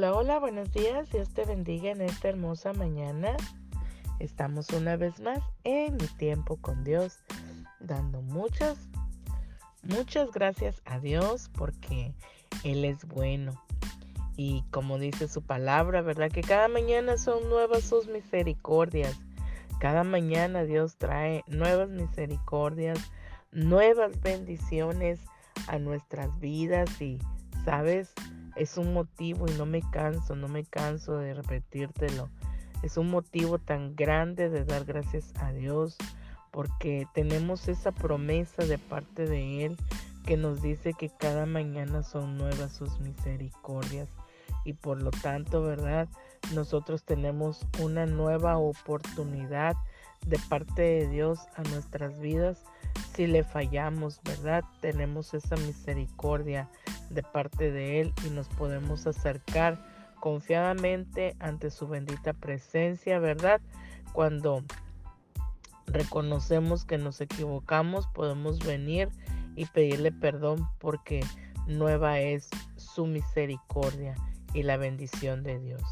Hola, hola, buenos días. Dios te bendiga en esta hermosa mañana. Estamos una vez más en mi tiempo con Dios, dando muchas, muchas gracias a Dios porque Él es bueno. Y como dice su palabra, ¿verdad? Que cada mañana son nuevas sus misericordias. Cada mañana Dios trae nuevas misericordias, nuevas bendiciones a nuestras vidas y, ¿sabes? Es un motivo y no me canso, no me canso de repetírtelo. Es un motivo tan grande de dar gracias a Dios porque tenemos esa promesa de parte de Él que nos dice que cada mañana son nuevas sus misericordias y por lo tanto, ¿verdad? nosotros tenemos una nueva oportunidad de parte de Dios a nuestras vidas. Si le fallamos, ¿verdad? Tenemos esa misericordia de parte de Él y nos podemos acercar confiadamente ante su bendita presencia, ¿verdad? Cuando reconocemos que nos equivocamos, podemos venir y pedirle perdón porque nueva es su misericordia y la bendición de Dios.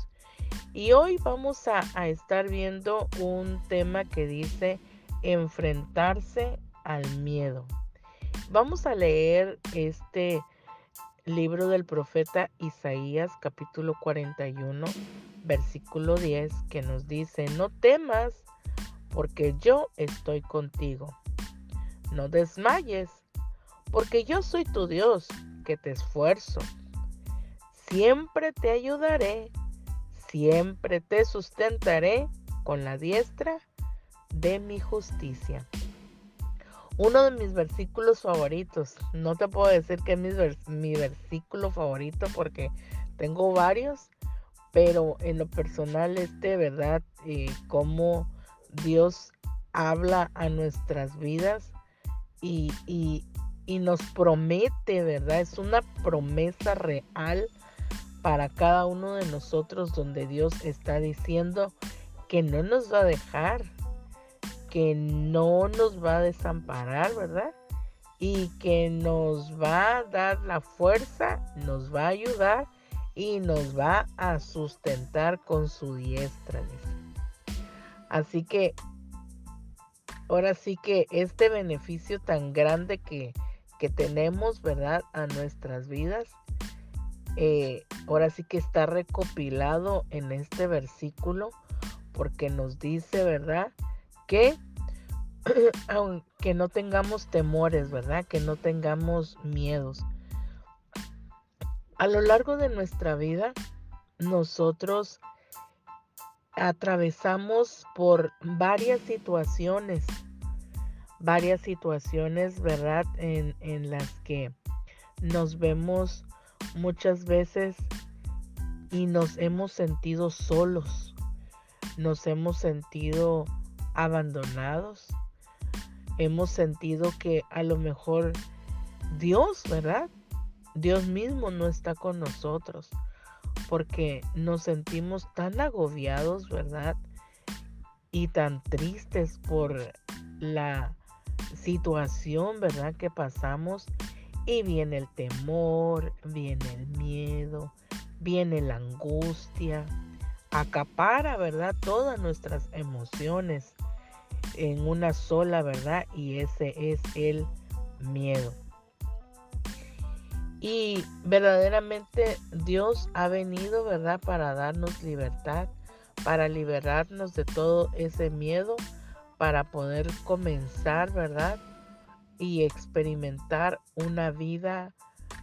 Y hoy vamos a, estar viendo un tema que dice enfrentarse al miedo. Vamos a leer este libro del profeta Isaías capítulo 41 versículo 10 que nos dice, no temas porque yo estoy contigo. No desmayes porque yo soy tu Dios que te esfuerzo. Siempre te ayudaré Siempre te sustentaré con la diestra de mi justicia. Uno de mis versículos favoritos. No te puedo decir que es mi, versículo favorito porque tengo varios, pero en lo personal este, ¿verdad? Eh, cómo Dios habla a nuestras vidas y, y nos promete, ¿verdad? Es una promesa real para cada uno de nosotros donde Dios está diciendo que no nos va a dejar, que no nos va a desamparar, ¿verdad? Y que nos va a dar la fuerza, nos va a ayudar y nos va a sustentar con su diestra. Así que ahora sí que este beneficio tan grande que, que tenemos, ¿verdad? A nuestras vidas eh, ahora sí que está recopilado en este versículo porque nos dice, ¿verdad? Que aunque no tengamos temores, ¿verdad? Que no tengamos miedos. A lo largo de nuestra vida, nosotros atravesamos por varias situaciones, varias situaciones, ¿verdad? En, en las que nos vemos muchas veces y nos hemos sentido solos, nos hemos sentido abandonados, hemos sentido que a lo mejor Dios, ¿verdad? Dios mismo no está con nosotros porque nos sentimos tan agobiados, ¿verdad? Y tan tristes por la situación, ¿verdad? Que pasamos y viene el temor, viene el miedo, viene la angustia, acapara, ¿verdad? Todas nuestras emociones en una sola, ¿verdad? Y ese es el miedo. Y verdaderamente Dios ha venido, ¿verdad? Para darnos libertad, para liberarnos de todo ese miedo, para poder comenzar, ¿verdad? y experimentar una vida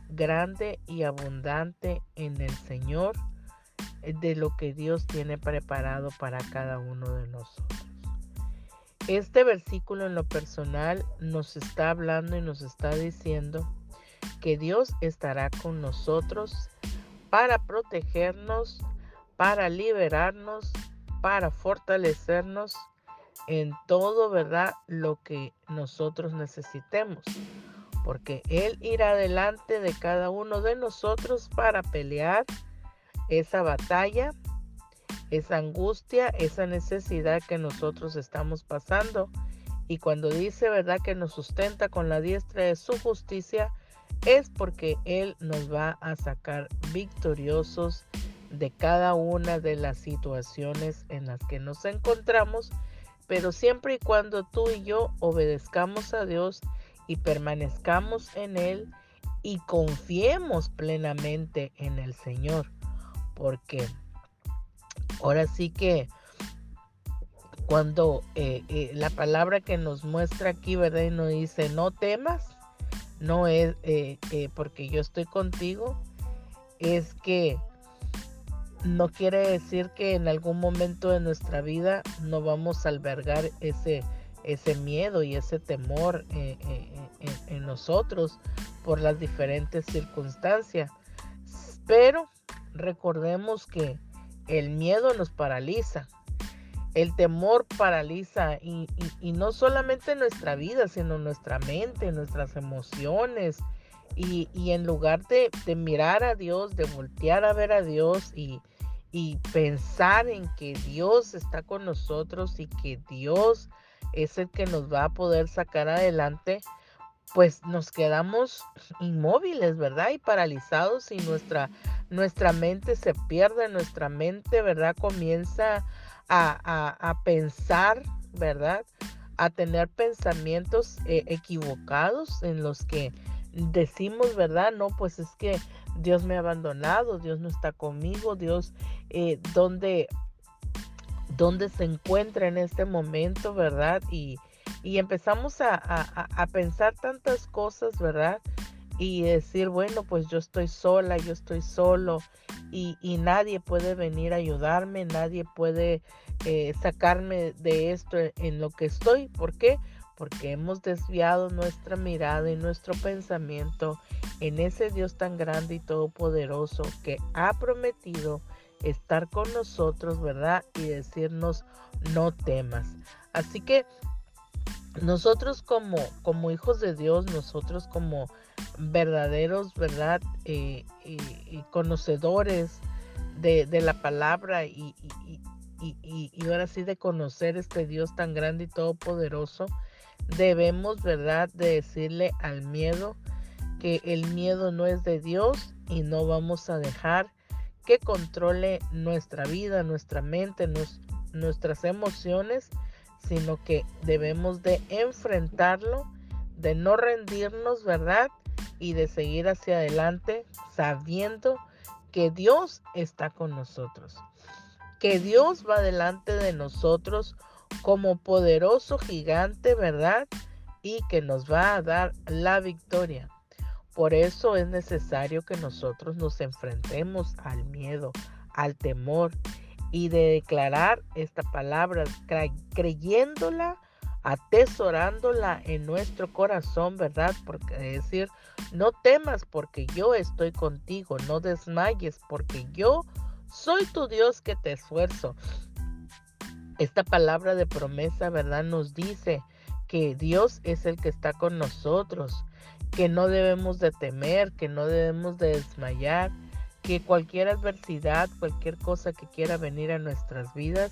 grande y abundante en el Señor de lo que Dios tiene preparado para cada uno de nosotros. Este versículo en lo personal nos está hablando y nos está diciendo que Dios estará con nosotros para protegernos, para liberarnos, para fortalecernos en todo, ¿verdad? Lo que nosotros necesitemos. Porque Él irá delante de cada uno de nosotros para pelear esa batalla, esa angustia, esa necesidad que nosotros estamos pasando. Y cuando dice, ¿verdad? Que nos sustenta con la diestra de su justicia, es porque Él nos va a sacar victoriosos de cada una de las situaciones en las que nos encontramos, pero siempre y cuando tú y yo obedezcamos a Dios y permanezcamos en Él y confiemos plenamente en el Señor, porque ahora sí que cuando eh, eh, la palabra que nos muestra aquí, ¿verdad? Y nos dice, no temas, no es eh, porque yo estoy contigo, es que no quiere decir que en algún momento de nuestra vida no vamos a albergar ese, ese miedo y ese temor en nosotros por las diferentes circunstancias. Pero recordemos que el miedo nos paraliza el temor paraliza y, no solamente nuestra vida, sino nuestra mente, nuestras emociones. Y, en lugar de, mirar a Dios, de voltear a ver a Dios y, y pensar en que Dios está con nosotros y que Dios es el que nos va a poder sacar adelante, pues nos quedamos inmóviles, ¿verdad? Y paralizados y nuestra, nuestra mente se pierde, nuestra mente, ¿verdad? Comienza a, pensar, ¿verdad? A tener pensamientos eh, equivocados en los que decimos, ¿verdad? No, pues es que Dios me ha abandonado, Dios no está conmigo, Dios, eh, ¿dónde, se encuentra en este momento, ¿verdad? Y, empezamos a, a, pensar tantas cosas, ¿verdad? Y decir, bueno, pues yo estoy sola, yo estoy solo, y, nadie puede venir a ayudarme, nadie puede eh, sacarme de esto en lo que estoy. ¿Por qué? Porque hemos desviado nuestra mirada y nuestro pensamiento en ese Dios tan grande y todopoderoso que ha prometido estar con nosotros, ¿verdad? Y decirnos, no temas. Así que nosotros como, como hijos de Dios, nosotros como verdaderos, ¿verdad? Eh, y conocedores de, la palabra y, y, ahora sí de conocer este Dios tan grande y todopoderoso, debemos, ¿verdad?, de decirle al miedo que el miedo no es de Dios y no vamos a dejar que controle nuestra vida, nuestra mente, nuestras emociones sino que debemos de enfrentarlo, de no rendirnos, ¿verdad? Y de seguir hacia adelante sabiendo que Dios está con nosotros, que Dios va delante de nosotros como poderoso gigante, ¿verdad? Y que nos va a dar la victoria. Por eso es necesario que nosotros nos enfrentemos al miedo, al temor y de declarar esta palabra, creyéndola, atesorándola en nuestro corazón, ¿verdad? Porque decir, no temas porque yo estoy contigo, no desmayes porque yo soy tu Dios que te esfuerzo. Esta palabra de promesa, ¿verdad? Nos dice que Dios es el que está con nosotros, que no debemos de temer, que no debemos de desmayar, que cualquier adversidad, cualquier cosa que quiera venir a nuestras vidas,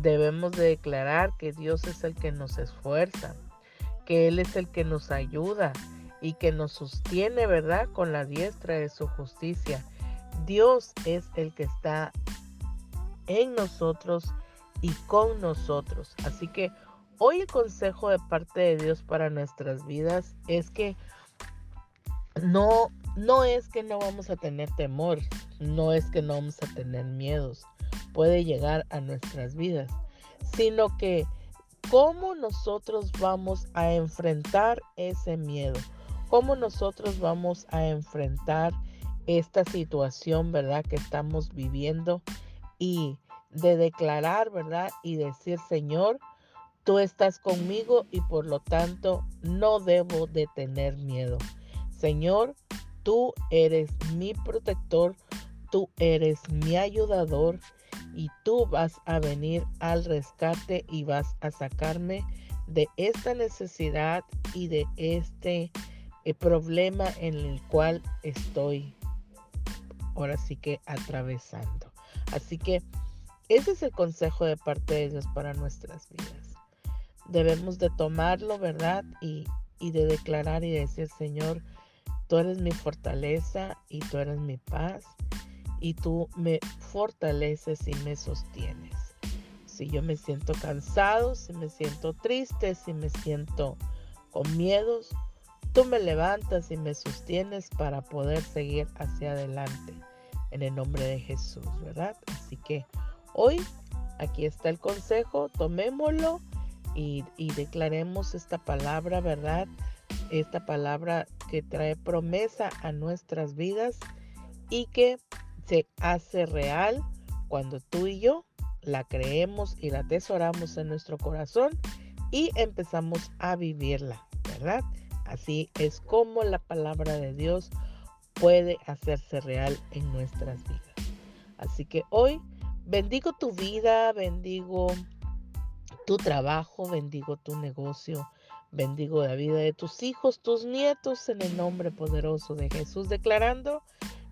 debemos de declarar que Dios es el que nos esfuerza, que Él es el que nos ayuda y que nos sostiene, ¿verdad? Con la diestra de su justicia. Dios es el que está en nosotros y con nosotros. Así que hoy el consejo de parte de Dios para nuestras vidas es que no no es que no vamos a tener temor, no es que no vamos a tener miedos, puede llegar a nuestras vidas, sino que cómo nosotros vamos a enfrentar ese miedo, cómo nosotros vamos a enfrentar esta situación, ¿verdad? Que estamos viviendo y de declarar, ¿verdad? Y decir, Señor, tú estás conmigo y por lo tanto no debo de tener miedo. Señor, Tú eres mi protector, tú eres mi ayudador y tú vas a venir al rescate y vas a sacarme de esta necesidad y de este eh, problema en el cual estoy ahora sí que atravesando. Así que ese es el consejo de parte de Dios para nuestras vidas. Debemos de tomarlo, ¿verdad? Y, y de declarar y decir, Señor, Tú eres mi fortaleza y tú eres mi paz. Y tú me fortaleces y me sostienes. Si yo me siento cansado, si me siento triste, si me siento con miedos, tú me levantas y me sostienes para poder seguir hacia adelante en el nombre de Jesús, ¿verdad? Así que hoy aquí está el consejo, tomémoslo y, declaremos esta palabra, ¿verdad? Esta palabra que trae promesa a nuestras vidas y que se hace real cuando tú y yo la creemos y la atesoramos en nuestro corazón y empezamos a vivirla, ¿verdad? Así es como la palabra de Dios puede hacerse real en nuestras vidas. Así que hoy bendigo tu vida, bendigo tu trabajo, bendigo tu negocio, bendigo la vida de tus hijos, tus nietos en el nombre poderoso de Jesús, declarando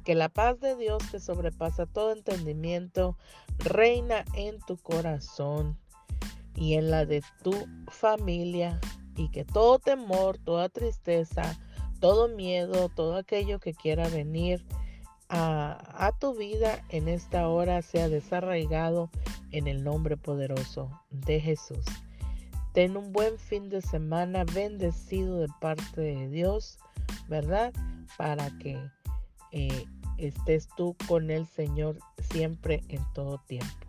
que la paz de Dios que sobrepasa todo entendimiento reina en tu corazón y en la de tu familia y que todo temor, toda tristeza, todo miedo, todo aquello que quiera venir a, a, tu vida en esta hora sea desarraigado en el nombre poderoso de Jesús. Ten un buen fin de semana bendecido de parte de Dios, ¿verdad? Para que eh, estés tú con el Señor siempre en todo tiempo.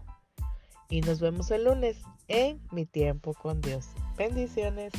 Y nos vemos el lunes en mi tiempo con Dios. Bendiciones.